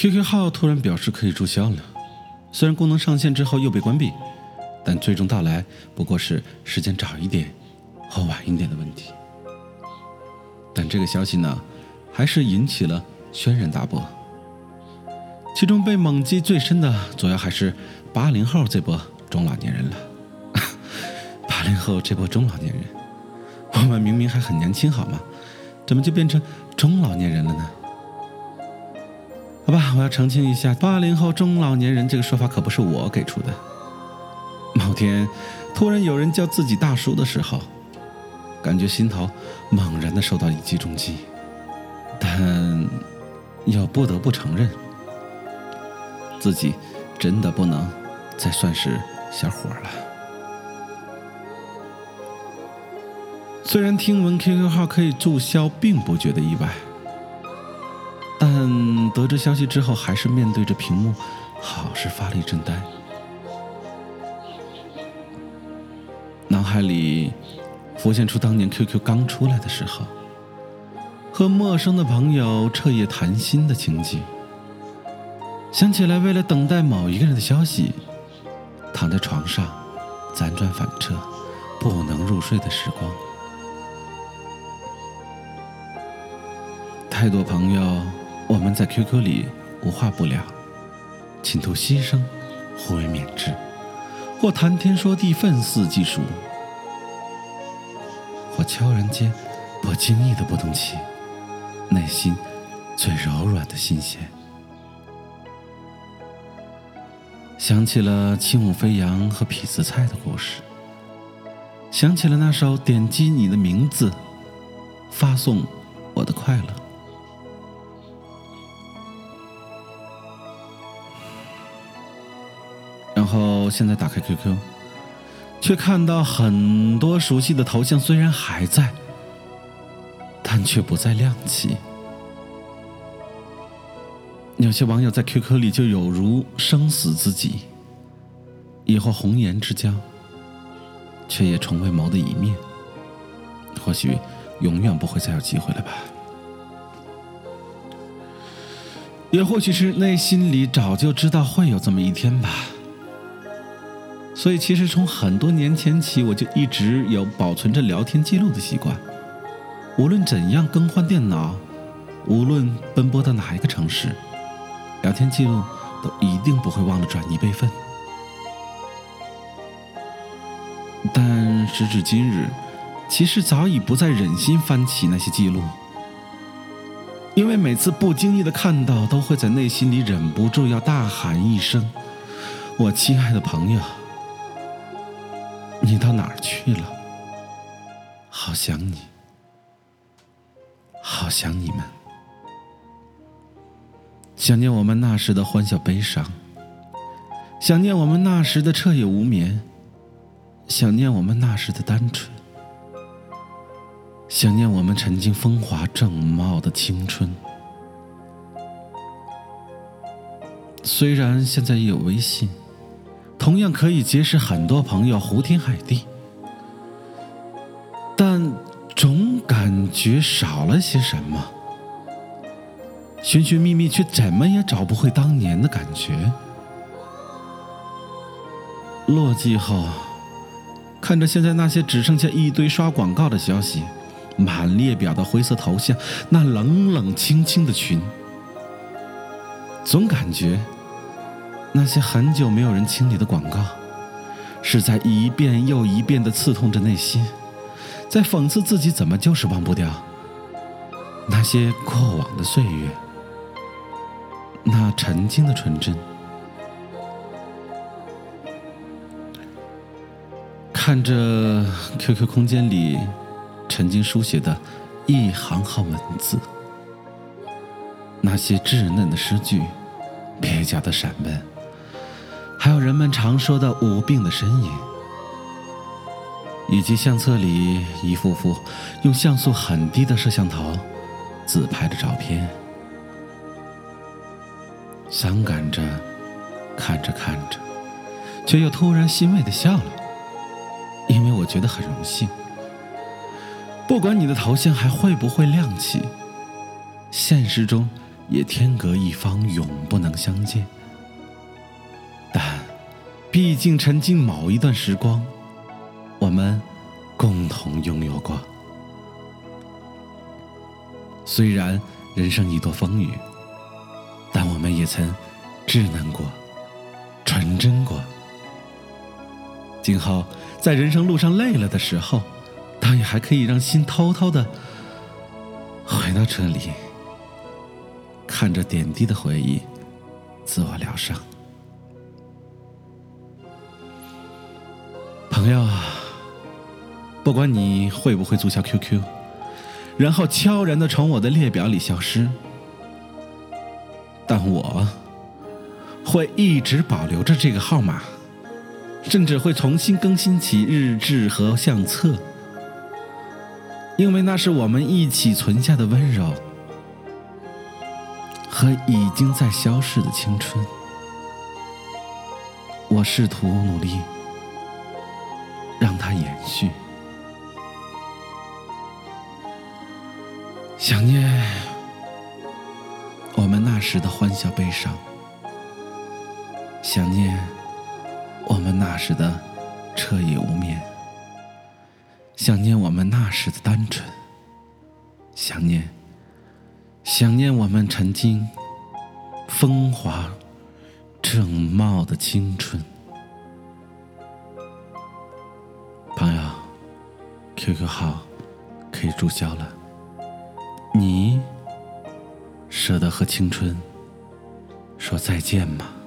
QQ 号突然表示可以注销了，虽然功能上线之后又被关闭，但最终到来不过是时间早一点或晚一点的问题。但这个消息呢，还是引起了轩然大波。其中被猛击最深的，主要还是八零后这波中老年人了。八零后这波中老年人，我们明明还很年轻，好吗？怎么就变成中老年人了呢？好吧，我要澄清一下，八零后中老年人这个说法可不是我给出的。某天，突然有人叫自己大叔的时候，感觉心头猛然的受到一记重击，但又不得不承认，自己真的不能再算是小伙了。虽然听闻 QQ 号可以注销，并不觉得意外，但得知消息之后，还是面对着屏幕，好是发了一阵呆。脑海里浮现出当年 QQ 刚出来的时候，和陌生的朋友彻夜谈心的情景，想起来为了等待某一个人的消息，躺在床上辗转反侧，不能入睡的时光。太多朋友，我们在 QQ 里无话不聊，倾吐心声，互为勉之，或谈天说地，愤世嫉俗，或悄然间不经意的不动起内心最柔软的心弦。想起了轻舞飞扬和痞子蔡的故事，想起了那首点击你的名字，发送我的快乐。然后现在打开 QQ，却看到很多熟悉的头像，虽然还在，但却不再亮起。有些网友在 QQ 里就有如生死自己，以后红颜之交，却也从未谋的一面。或许永远不会再有机会了吧？也或许是内心里早就知道会有这么一天吧。所以，其实从很多年前起，我就一直有保存着聊天记录的习惯。无论怎样更换电脑，无论奔波到哪一个城市，聊天记录都一定不会忘了转移备份。但时至今日，其实早已不再忍心翻起那些记录，因为每次不经意的看到，都会在内心里忍不住要大喊一声：“我亲爱的朋友。”你到哪儿去了？好想你，好想你们，想念我们那时的欢笑悲伤，想念我们那时的彻夜无眠，想念我们那时的单纯，想念我们曾经风华正茂的青春。虽然现在也有微信。同样可以结识很多朋友，胡天海地，但总感觉少了些什么。寻寻觅觅，却怎么也找不回当年的感觉。落寂后，看着现在那些只剩下一堆刷广告的消息，满列表的灰色头像，那冷冷清清的群，总感觉。那些很久没有人清理的广告，是在一遍又一遍的刺痛着内心，在讽刺自己怎么就是忘不掉那些过往的岁月，那曾经的纯真。看着 QQ 空间里曾经书写的一行行文字，那些稚嫩的诗句，蹩脚的散文。还有人们常说的无病的身影，以及相册里一幅幅用像素很低的摄像头自拍的照片，伤感着看着看着，却又突然欣慰的笑了，因为我觉得很荣幸。不管你的头像还会不会亮起，现实中也天隔一方，永不能相见。毕竟曾经某一段时光，我们共同拥有过。虽然人生已多风雨，但我们也曾稚嫩过，纯真过。今后在人生路上累了的时候，倒也还可以让心偷偷的回到这里。看着点滴的回忆，自我疗伤。朋友啊，不管你会不会注销 QQ，然后悄然的从我的列表里消失，但我会一直保留着这个号码，甚至会重新更新起日志和相册，因为那是我们一起存下的温柔。和已经在消逝的青春，我试图努力它延续。想念我们那时的欢笑悲伤，想念我们那时的彻夜无眠，想念我们那时的单纯，想念。想念我们曾经风华正茂的青春，，QQ 号可以注销了。你舍得和青春说再见吗？